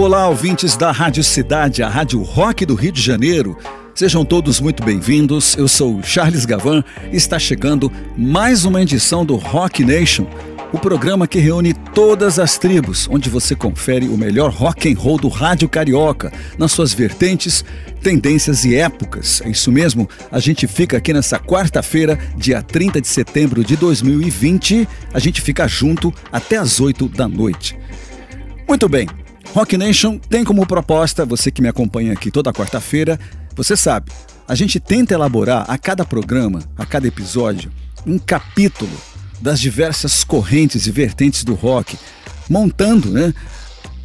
Olá, ouvintes da Rádio Cidade, a Rádio Rock do Rio de Janeiro. Sejam todos muito bem-vindos. Eu sou Charles Gavan e está chegando mais uma edição do Rock Nation, o programa que reúne todas as tribos, onde você confere o melhor rock and roll do rádio carioca, nas suas vertentes, tendências e épocas. É isso mesmo, a gente fica aqui nessa quarta-feira, dia 30 de setembro de 2020. A gente fica junto até as 8 da noite. Muito bem, Rock Nation tem como proposta, você que me acompanha aqui toda quarta-feira, você sabe, a gente tenta elaborar a cada programa, a cada episódio, um capítulo das diversas correntes e vertentes do rock, montando, né,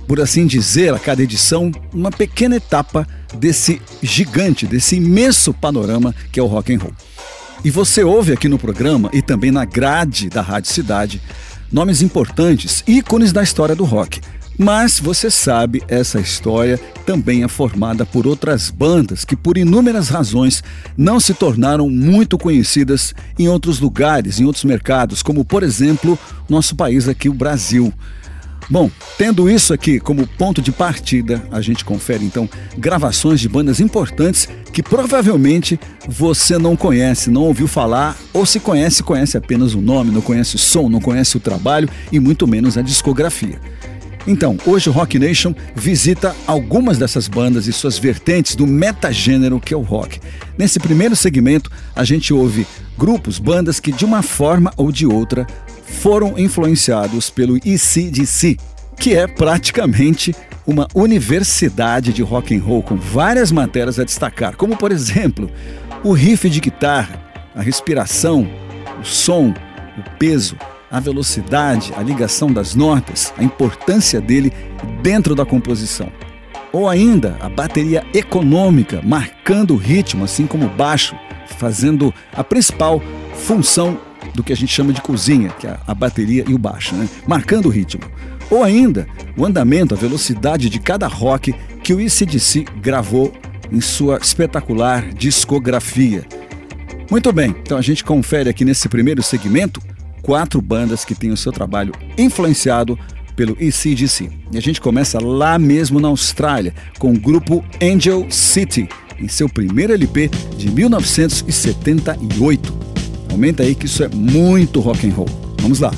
por assim dizer, a cada edição, uma pequena etapa desse gigante, desse imenso panorama que é o rock and roll. E você ouve aqui no programa e também na grade da Rádio Cidade nomes importantes, ícones da história do rock. Mas você sabe, essa história também é formada por outras bandas que, por inúmeras razões, não se tornaram muito conhecidas em outros lugares, em outros mercados, como, por exemplo, nosso país aqui, o Brasil. Bom, tendo isso aqui como ponto de partida, a gente confere então gravações de bandas importantes que provavelmente você não conhece, não ouviu falar, ou se conhece, conhece apenas o nome, não conhece o som, não conhece o trabalho e muito menos a discografia. Então, hoje o Rock Nation visita algumas dessas bandas e suas vertentes do metagênero que é o rock. Nesse primeiro segmento, a gente ouve grupos, bandas que de uma forma ou de outra foram influenciados pelo ECDC, que é praticamente uma universidade de rock and roll com várias matérias a destacar, como por exemplo, o riff de guitarra, a respiração, o som, o peso, a velocidade, a ligação das notas, a importância dele dentro da composição. Ou ainda a bateria econômica, marcando o ritmo, assim como o baixo, fazendo a principal função do que a gente chama de cozinha, que é a bateria e o baixo, né? marcando o ritmo. Ou ainda o andamento, a velocidade de cada rock que o ICDC gravou em sua espetacular discografia. Muito bem, então a gente confere aqui nesse primeiro segmento quatro bandas que têm o seu trabalho influenciado pelo ECDC. E a gente começa lá mesmo na Austrália, com o grupo Angel City, em seu primeiro LP de 1978. Aumenta aí que isso é muito rock and roll. Vamos lá.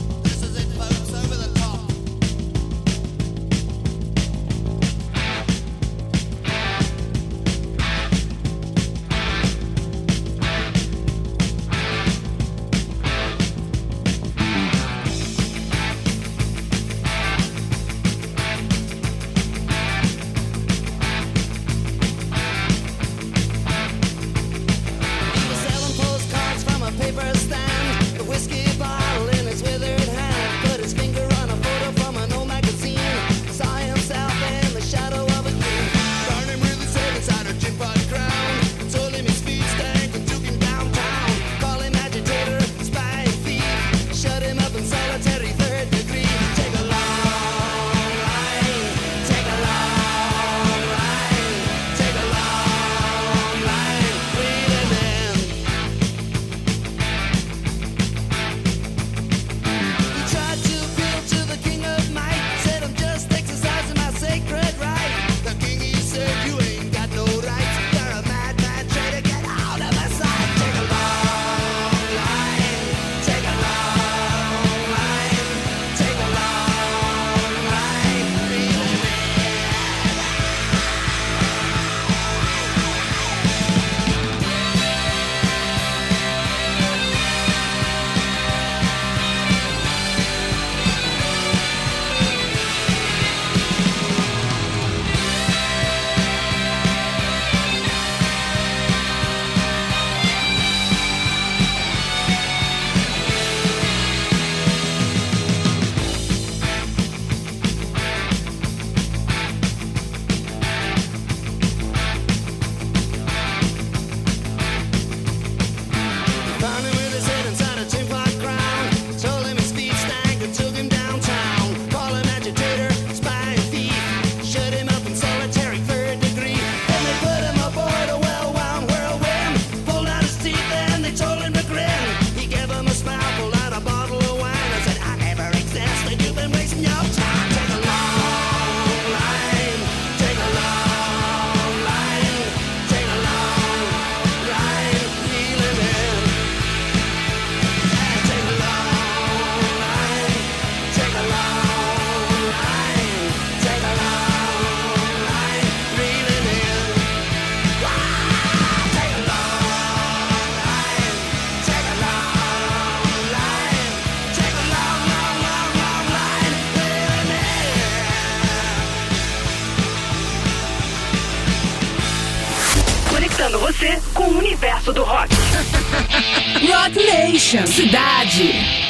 Conectando você com o universo do rock. Rock Nation, cidade.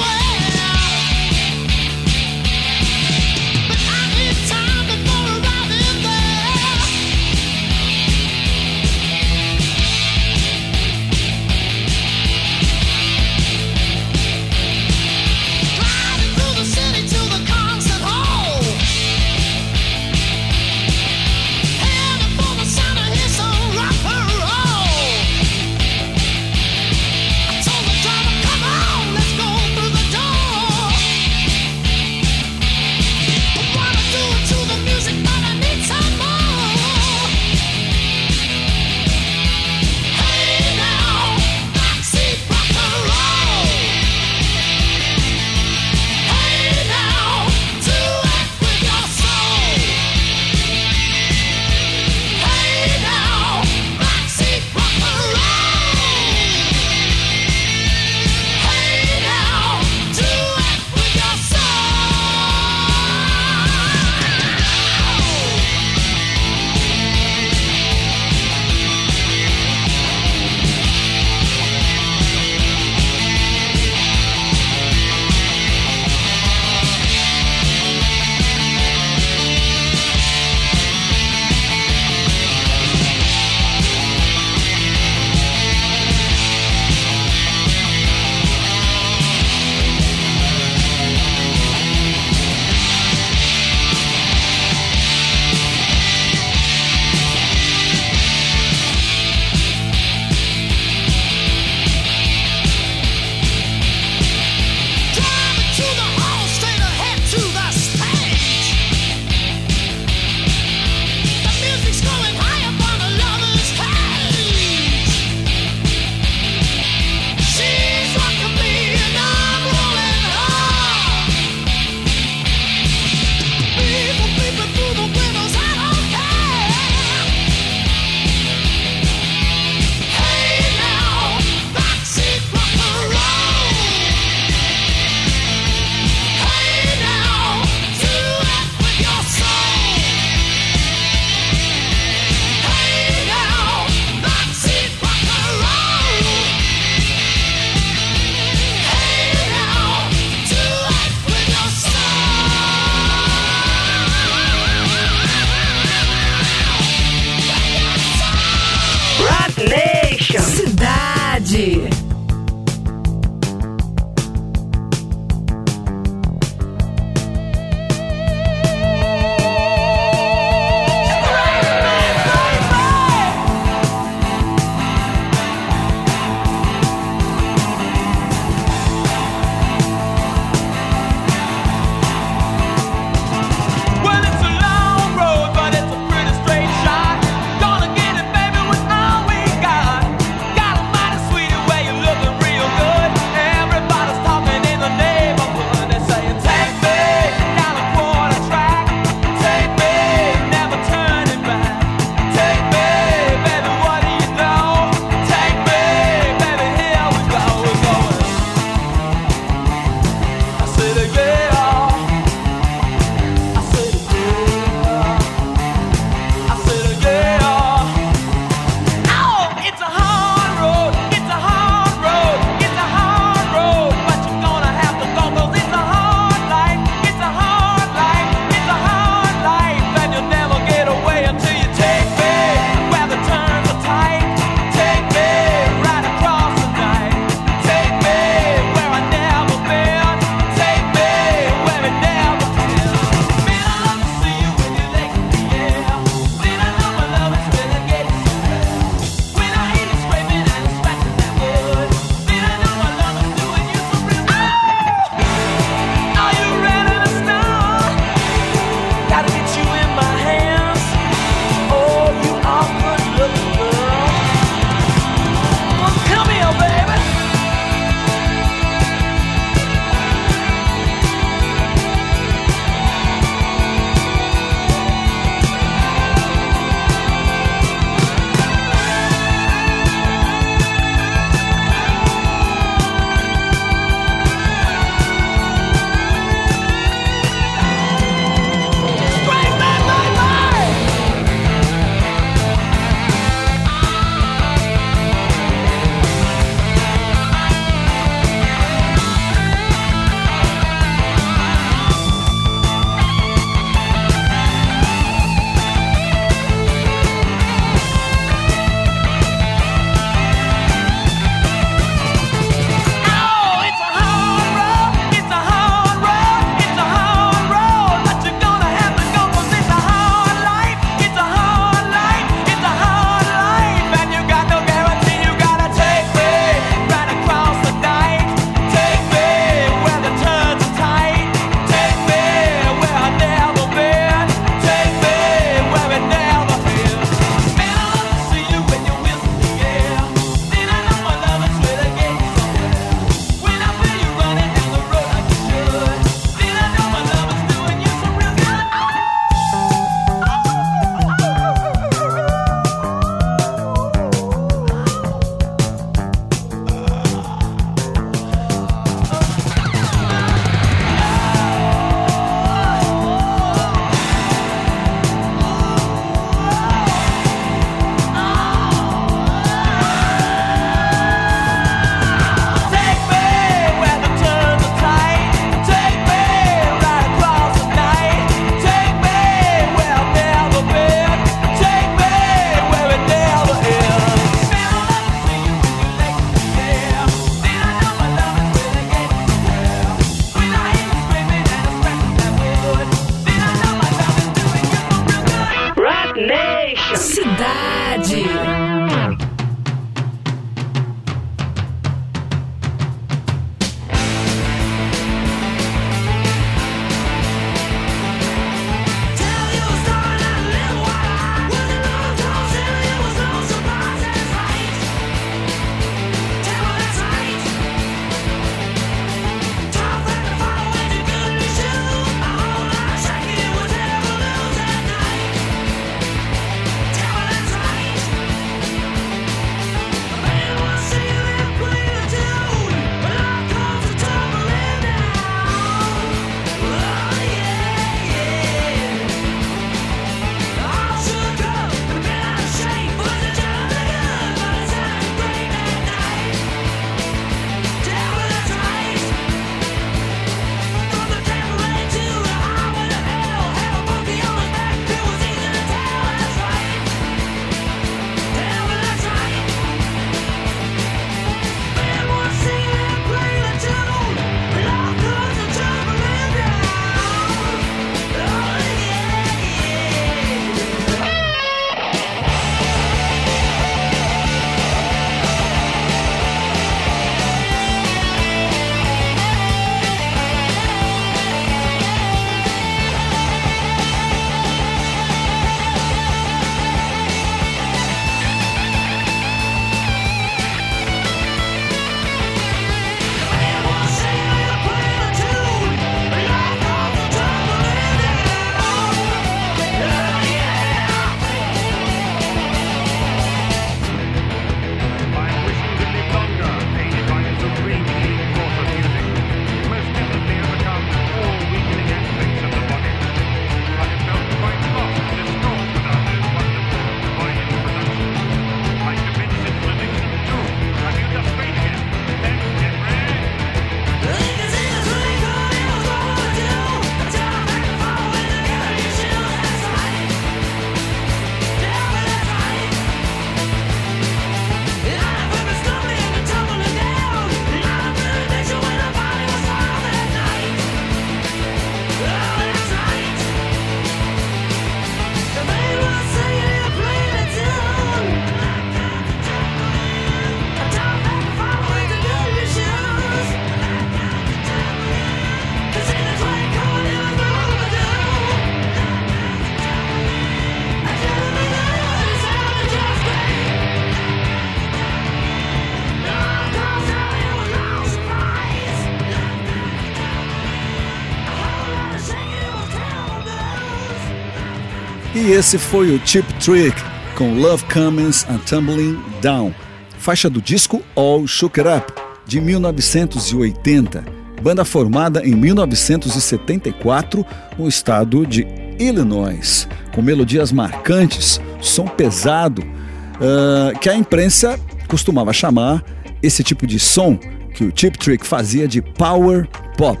E esse foi o Cheap Trick com Love Comes and Tumbling Down, faixa do disco All Shook It Up, de 1980, banda formada em 1974 no estado de Illinois, com melodias marcantes, som pesado, uh, que a imprensa costumava chamar esse tipo de som que o Cheap Trick fazia de power pop.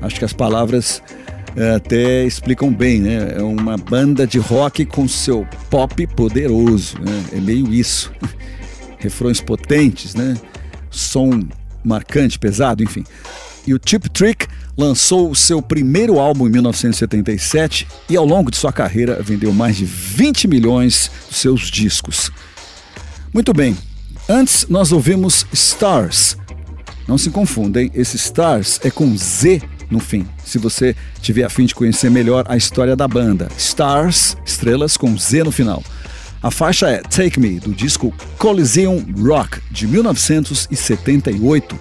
Acho que as palavras até explicam bem, né? É uma banda de rock com seu pop poderoso, né? É meio isso. Refrões potentes, né? Som marcante, pesado, enfim. E o Chip Trick lançou o seu primeiro álbum em 1977 e ao longo de sua carreira vendeu mais de 20 milhões de seus discos. Muito bem, antes nós ouvimos Stars. Não se confundem, esse Stars é com Z no fim. Se você tiver a fim de conhecer melhor a história da banda, Stars, estrelas com Z no final. A faixa é Take Me, do disco Coliseum Rock, de 1978.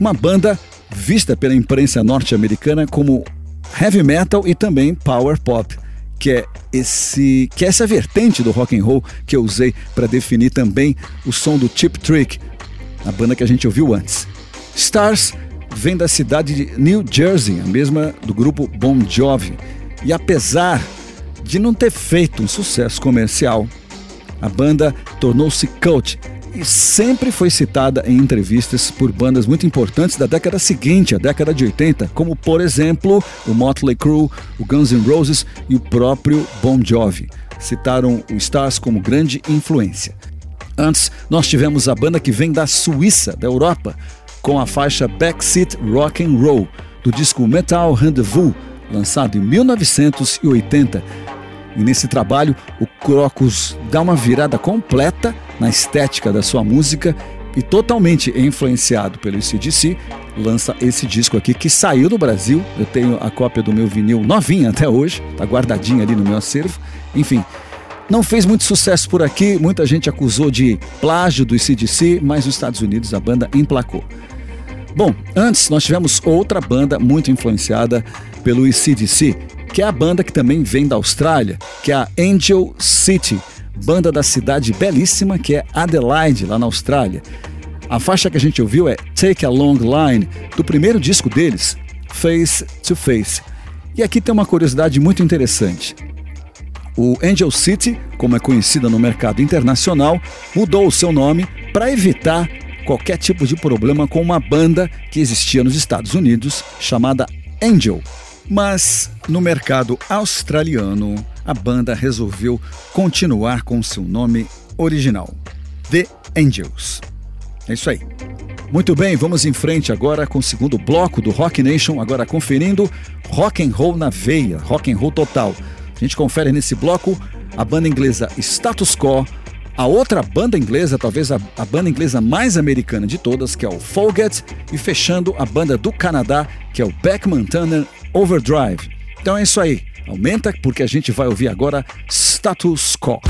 Uma banda vista pela imprensa norte-americana como heavy metal e também power pop, que é esse que é essa vertente do rock and roll que eu usei para definir também o som do Chip Trick, a banda que a gente ouviu antes. Stars vem da cidade de New Jersey, a mesma do grupo Bon Jovi. E apesar de não ter feito um sucesso comercial, a banda tornou-se cult e sempre foi citada em entrevistas por bandas muito importantes da década seguinte, a década de 80, como por exemplo o Motley Crue, o Guns N' Roses e o próprio Bon Jovi. Citaram o Stars como grande influência. Antes, nós tivemos a banda que vem da Suíça, da Europa, com a faixa Backseat Rock and Roll do disco Metal Rendezvous, lançado em 1980. E nesse trabalho, o Crocus dá uma virada completa na estética da sua música e totalmente influenciado pelo CDC, lança esse disco aqui que saiu do Brasil. Eu tenho a cópia do meu vinil novinha até hoje, tá guardadinha ali no meu acervo. Enfim, não fez muito sucesso por aqui, muita gente acusou de plágio do CDC, mas nos Estados Unidos a banda emplacou. Bom, antes nós tivemos outra banda muito influenciada pelo CDC, que é a banda que também vem da Austrália, que é a Angel City, banda da cidade belíssima que é Adelaide, lá na Austrália. A faixa que a gente ouviu é Take a Long Line, do primeiro disco deles, Face to Face. E aqui tem uma curiosidade muito interessante. O Angel City, como é conhecida no mercado internacional, mudou o seu nome para evitar qualquer tipo de problema com uma banda que existia nos Estados Unidos chamada Angel. Mas no mercado australiano, a banda resolveu continuar com seu nome original, The Angels. É isso aí. Muito bem, vamos em frente agora com o segundo bloco do Rock Nation, agora conferindo rock and roll na veia, rock and roll total. A gente confere nesse bloco a banda inglesa Status Quo, a outra banda inglesa, talvez a, a, banda inglesa mais americana de todas, que é o Foget, e fechando a banda do Canadá, que é o Beckman Turner Overdrive. Então é isso aí. Aumenta porque a gente vai ouvir agora Status Quo.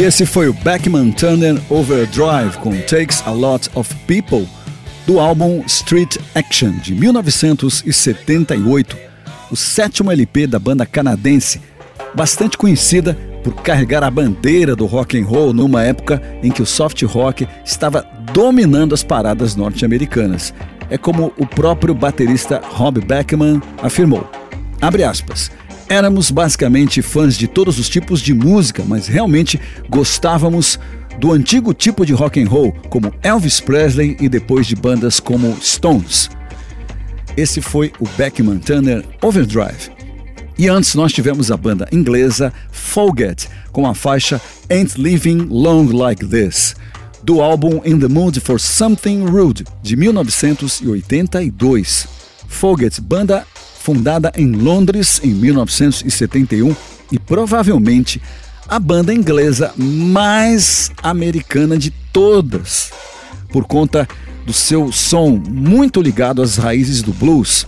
Esse foi o Beckman Turner Overdrive com Takes a Lot of People, do álbum Street Action de 1978, o sétimo LP da banda canadense, bastante conhecida por carregar a bandeira do rock and roll numa época em que o soft rock estava dominando as paradas norte-americanas. É como o próprio baterista Rob Beckman afirmou. Abre aspas. Éramos basicamente fãs de todos os tipos de música, mas realmente gostávamos do antigo tipo de rock and roll, como Elvis Presley e depois de bandas como Stones. Esse foi o Beckman Turner Overdrive. E antes nós tivemos a banda inglesa Foget com a faixa Ain't Living Long Like This, do álbum In the Mood for Something Rude de 1982. Foget, banda fundada em Londres em 1971 e provavelmente a banda inglesa mais americana de todas, por conta do seu som muito ligado às raízes do blues.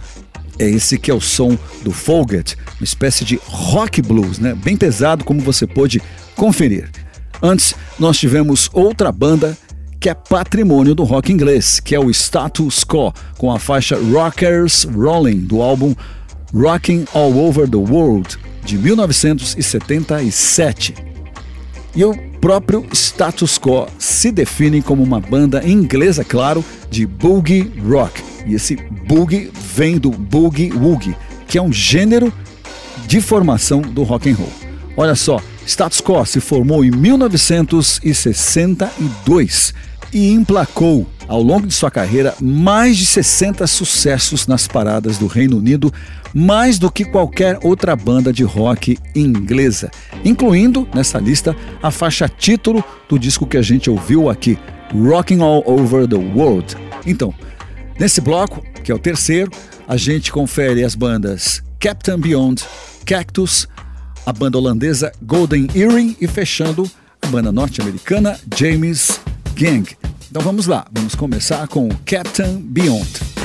É esse que é o som do Foget, uma espécie de rock blues, né? Bem pesado, como você pôde conferir. Antes, nós tivemos outra banda que é patrimônio do rock inglês, que é o Status Quo, com a faixa Rockers Rolling do álbum Rocking All Over the World de 1977. E o próprio Status Quo se define como uma banda inglesa, claro, de boogie rock. E esse boogie vem do boogie woogie, que é um gênero de formação do rock and roll. Olha só, Status Quo se formou em 1962 e emplacou, ao longo de sua carreira, mais de 60 sucessos nas paradas do Reino Unido, mais do que qualquer outra banda de rock inglesa, incluindo nessa lista a faixa título do disco que a gente ouviu aqui, Rocking All Over the World. Então, nesse bloco, que é o terceiro, a gente confere as bandas Captain Beyond, Cactus, a banda holandesa Golden Earring e fechando a banda norte-americana James Gang. Então vamos lá, vamos começar com Captain Beyond.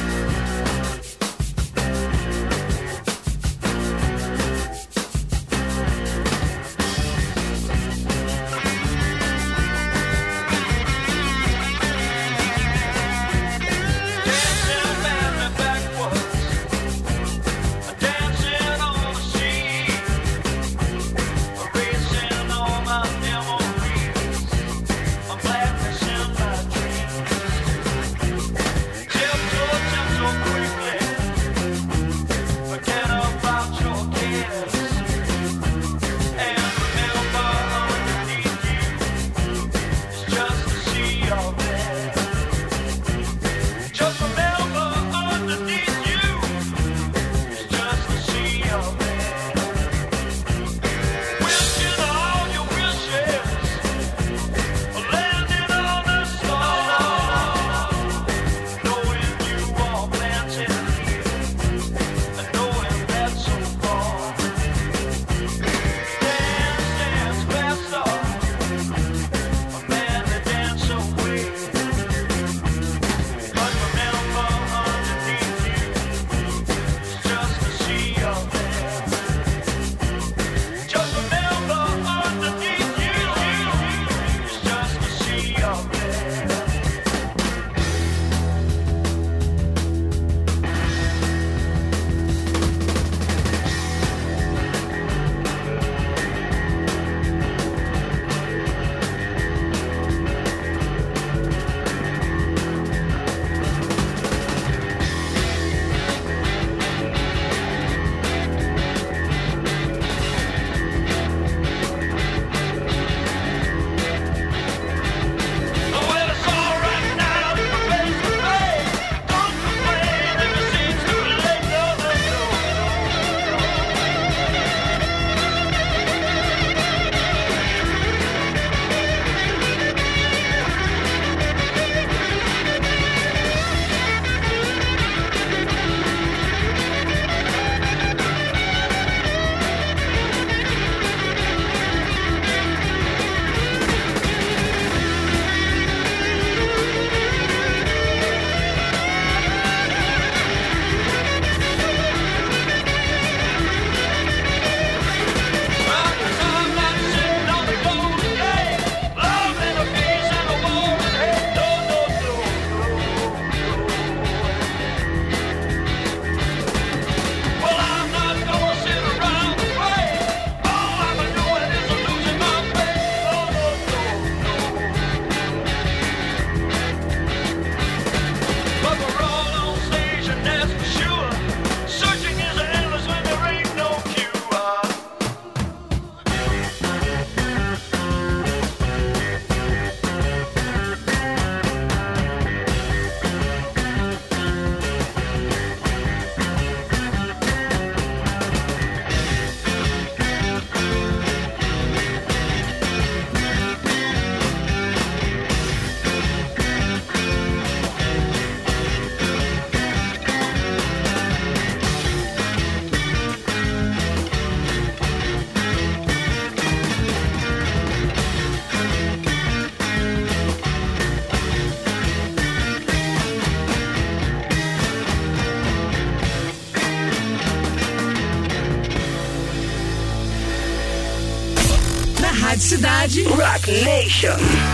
Rock Nation.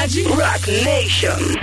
Cidade. Rock Nation.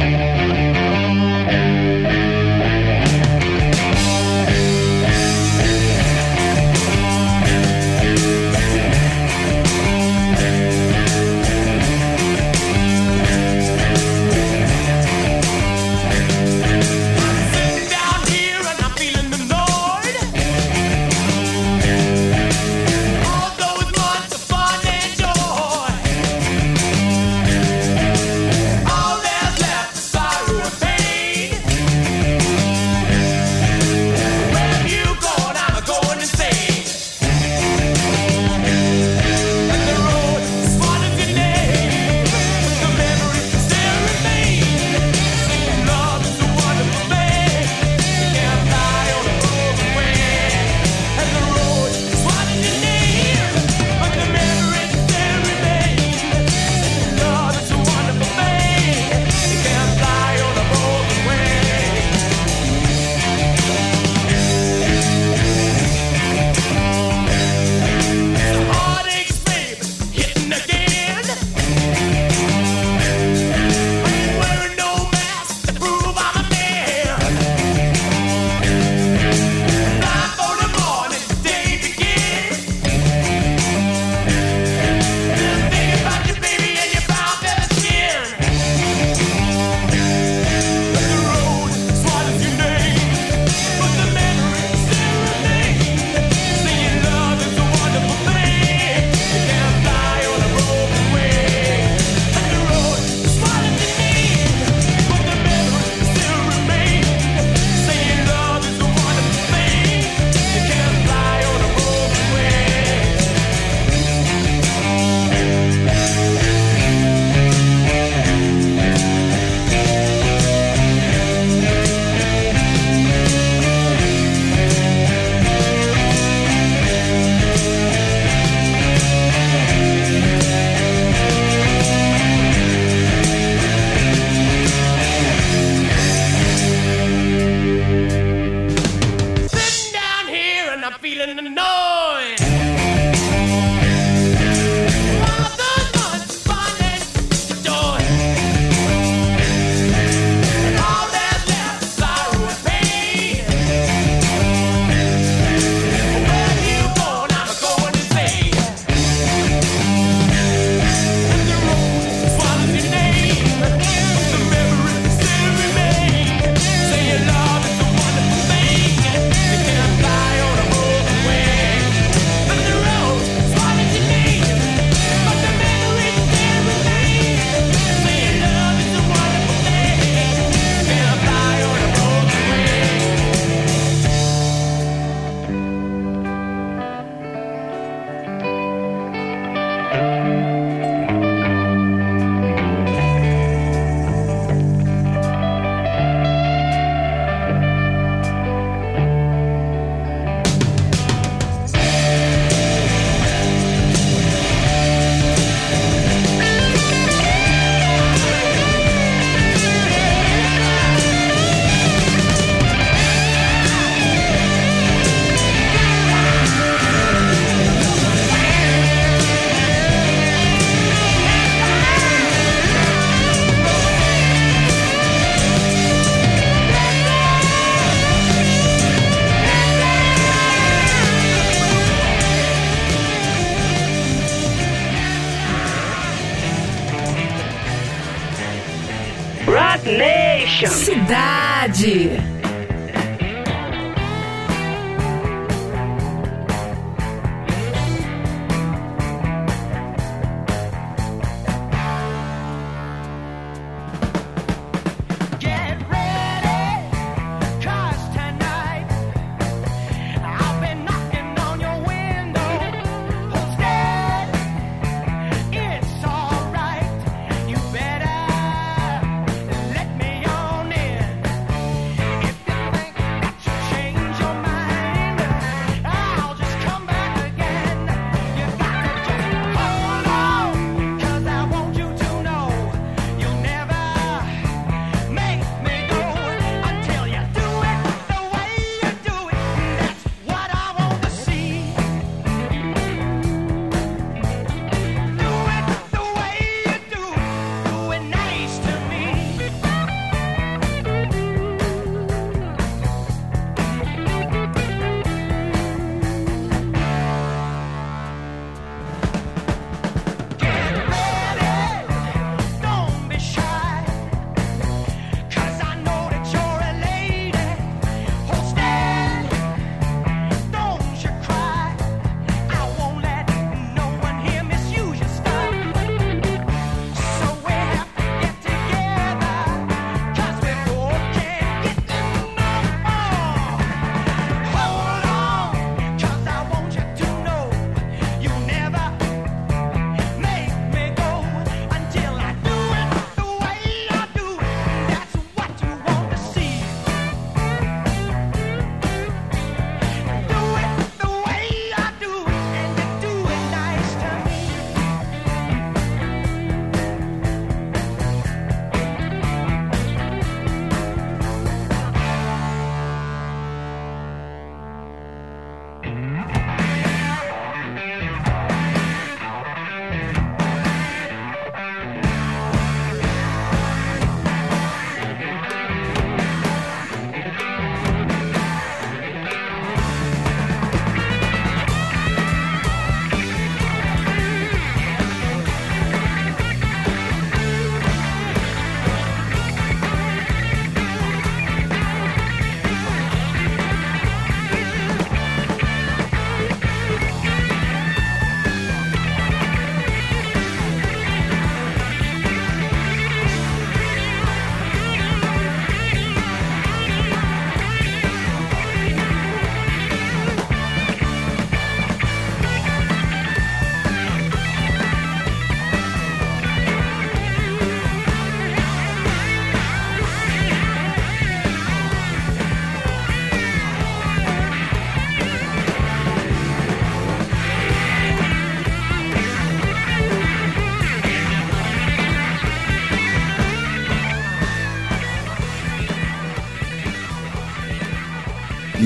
Cidade.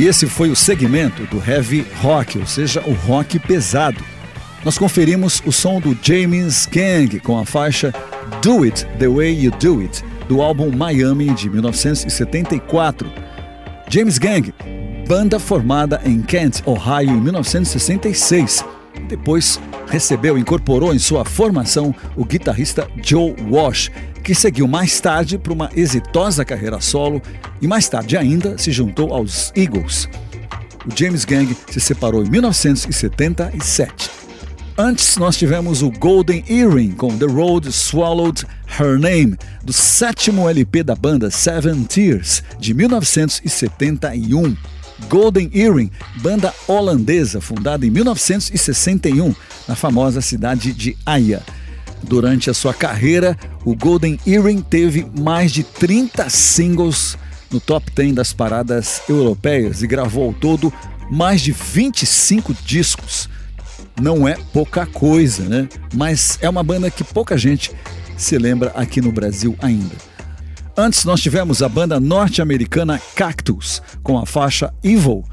E esse foi o segmento do heavy rock, ou seja, o rock pesado. Nós conferimos o som do James Gang com a faixa Do It The Way You Do It, do álbum Miami de 1974. James Gang, banda formada em Kent, Ohio, em 1966. Depois recebeu e incorporou em sua formação o guitarrista Joe Walsh, que seguiu mais tarde para uma exitosa carreira solo e mais tarde ainda se juntou aos Eagles. O James Gang se separou em 1977. Antes nós tivemos o Golden Earring com The Road Swallowed Her Name, do sétimo LP da banda Seven Tears, de 1971. Golden Earring, banda holandesa fundada em 1961 na famosa cidade de Haia. Durante a sua carreira, o Golden Earring teve mais de 30 singles no top 10 das paradas europeias e gravou ao todo mais de 25 discos. Não é pouca coisa, né? Mas é uma banda que pouca gente se lembra aqui no Brasil ainda. Antes nós tivemos a banda norte-americana Cactus com a faixa Evil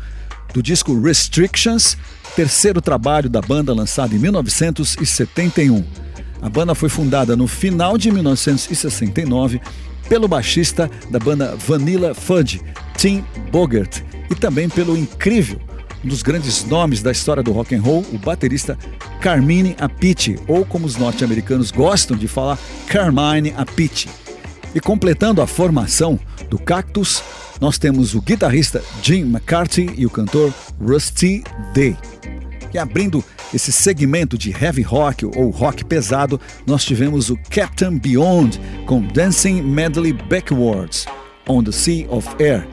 do disco Restrictions, terceiro trabalho da banda lançado em 1971. A banda foi fundada no final de 1969 pelo baixista da banda Vanilla Fudge, Tim Bogert, e também pelo incrível, um dos grandes nomes da história do rock and roll, o baterista Carmine Appice, ou como os norte-americanos gostam de falar, Carmine Appice. E completando a formação do Cactus, nós temos o guitarrista Jim McCarthy e o cantor Rusty Day. E abrindo esse segmento de heavy rock ou rock pesado, nós tivemos o Captain Beyond com Dancing Medley Backwards on the Sea of Air,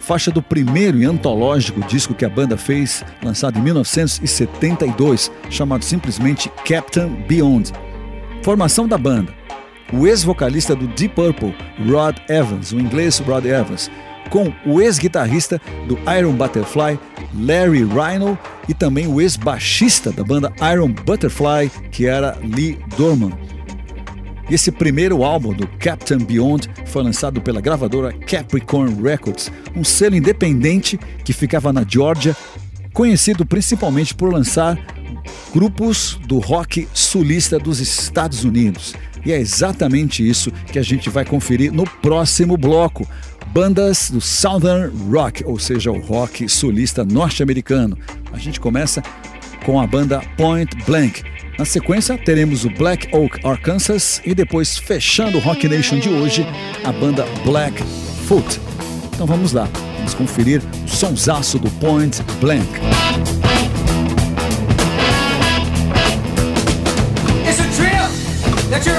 faixa do primeiro e antológico disco que a banda fez, lançado em 1972, chamado simplesmente Captain Beyond. Formação da banda: o ex-vocalista do Deep Purple, Rod Evans, o inglês Rod Evans, com o ex-guitarrista do Iron Butterfly, Larry Rhino, e também o ex-baixista da banda Iron Butterfly, que era Lee Dorman. Esse primeiro álbum do Captain Beyond foi lançado pela gravadora Capricorn Records, um selo independente que ficava na Georgia, conhecido principalmente por lançar grupos do rock sulista dos Estados Unidos. E é exatamente isso que a gente vai conferir no próximo bloco. Bandas do Southern Rock, ou seja, o rock sulista norte-americano. A gente começa com a banda Point Blank. Na sequência, teremos o Black Oak Arkansas e depois, fechando o Rock Nation de hoje, a banda Black Foot. Então vamos lá, vamos conferir o sonsaço do Point Blank. It's a trip that you're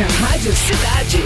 Rádio Cidade.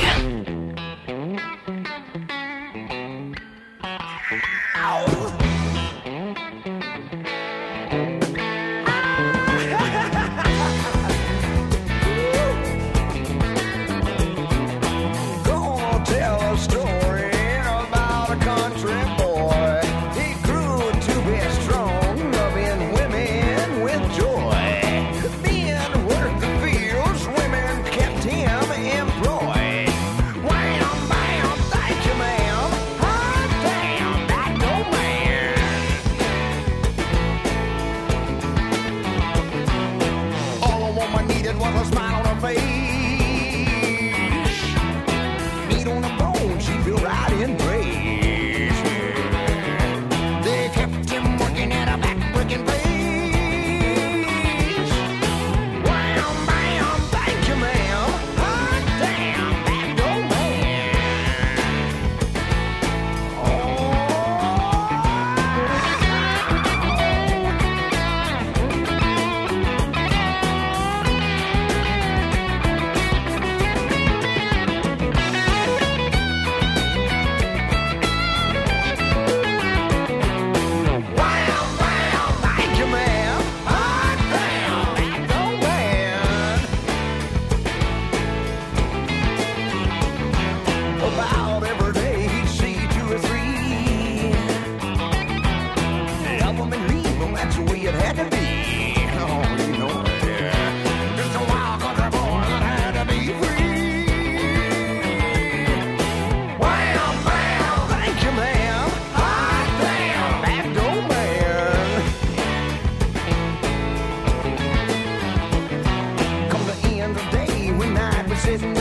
sitting.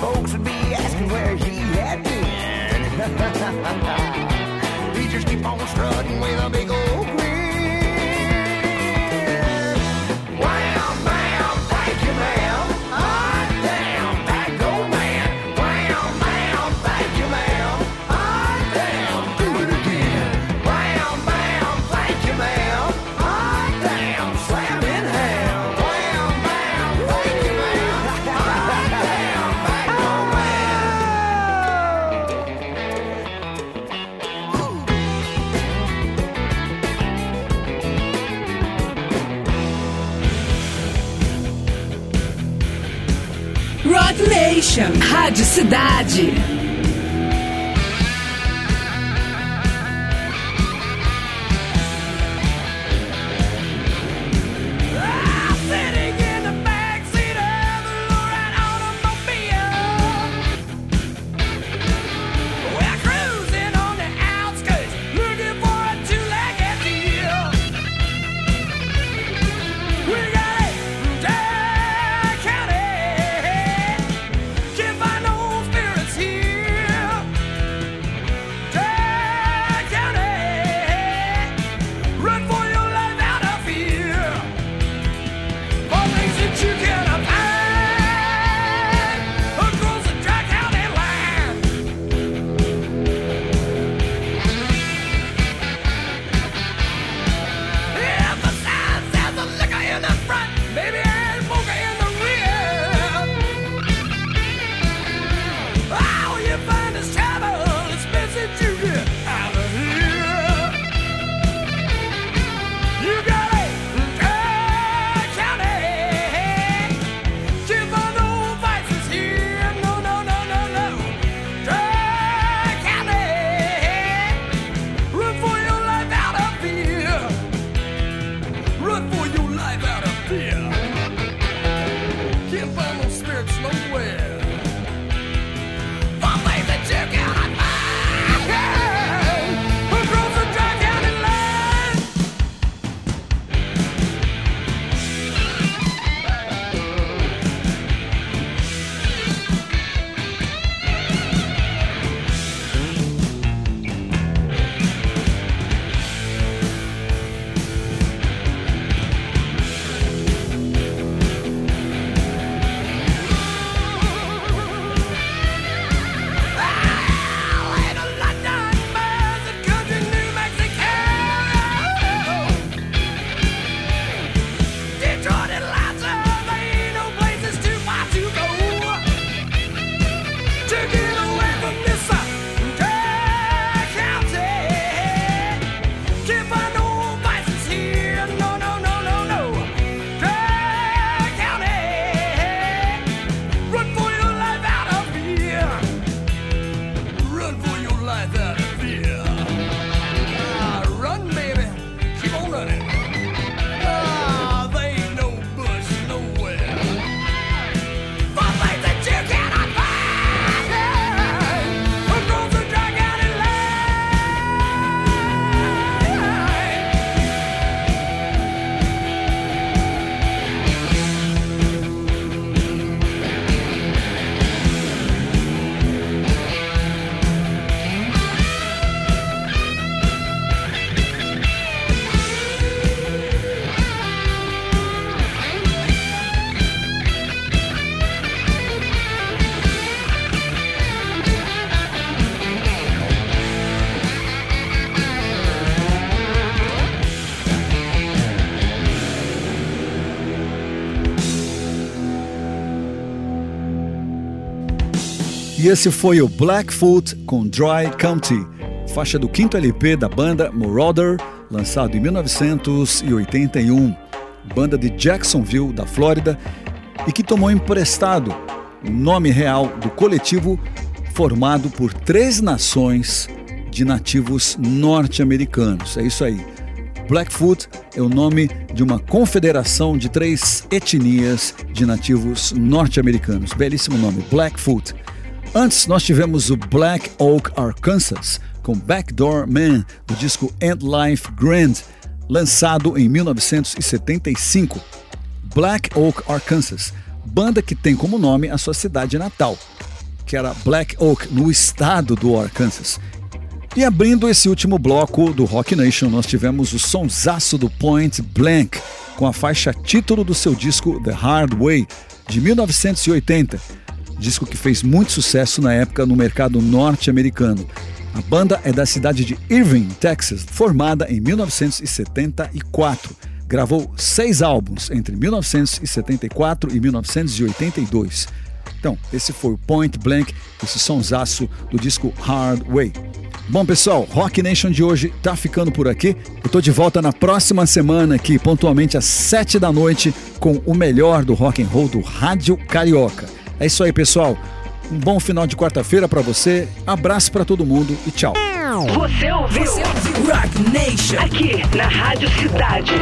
Folks would be asking where he had been. Cidade. E esse foi o Blackfoot com Dry County, faixa do quinto LP da banda Marauder, lançado em 1981, banda de Jacksonville, da Flórida, e que tomou emprestado o nome real do coletivo formado por três nações de nativos norte-americanos. É isso aí. Blackfoot é o nome de uma confederação de três etnias de nativos norte-americanos. Belíssimo nome, Blackfoot. Antes, nós tivemos o Black Oak, Arkansas, com Backdoor Man, do disco End Life Grand, lançado em 1975. Black Oak, Arkansas, banda que tem como nome a sua cidade natal, que era Black Oak, no estado do Arkansas. E abrindo esse último bloco do Rock Nation, nós tivemos o sonsaço do Point Blank, com a faixa título do seu disco The Hard Way, de 1980 disco que fez muito sucesso na época no mercado norte-americano. A banda é da cidade de Irving, Texas, formada em 1974. Gravou seis álbuns entre 1974 e 1982. Então, esse foi o Point Blank, esse sonsaço do disco Hard Way. Bom, pessoal, Rock Nation de hoje tá ficando por aqui. Eu tô de volta na próxima semana aqui, pontualmente às sete da noite, com o melhor do rock and roll do Rádio Carioca. É isso aí, pessoal. Um bom final de quarta-feira para você. Abraço para todo mundo e tchau. Você ouviu? Você ouviu? Rock Nation. Aqui na Rádio Cidade.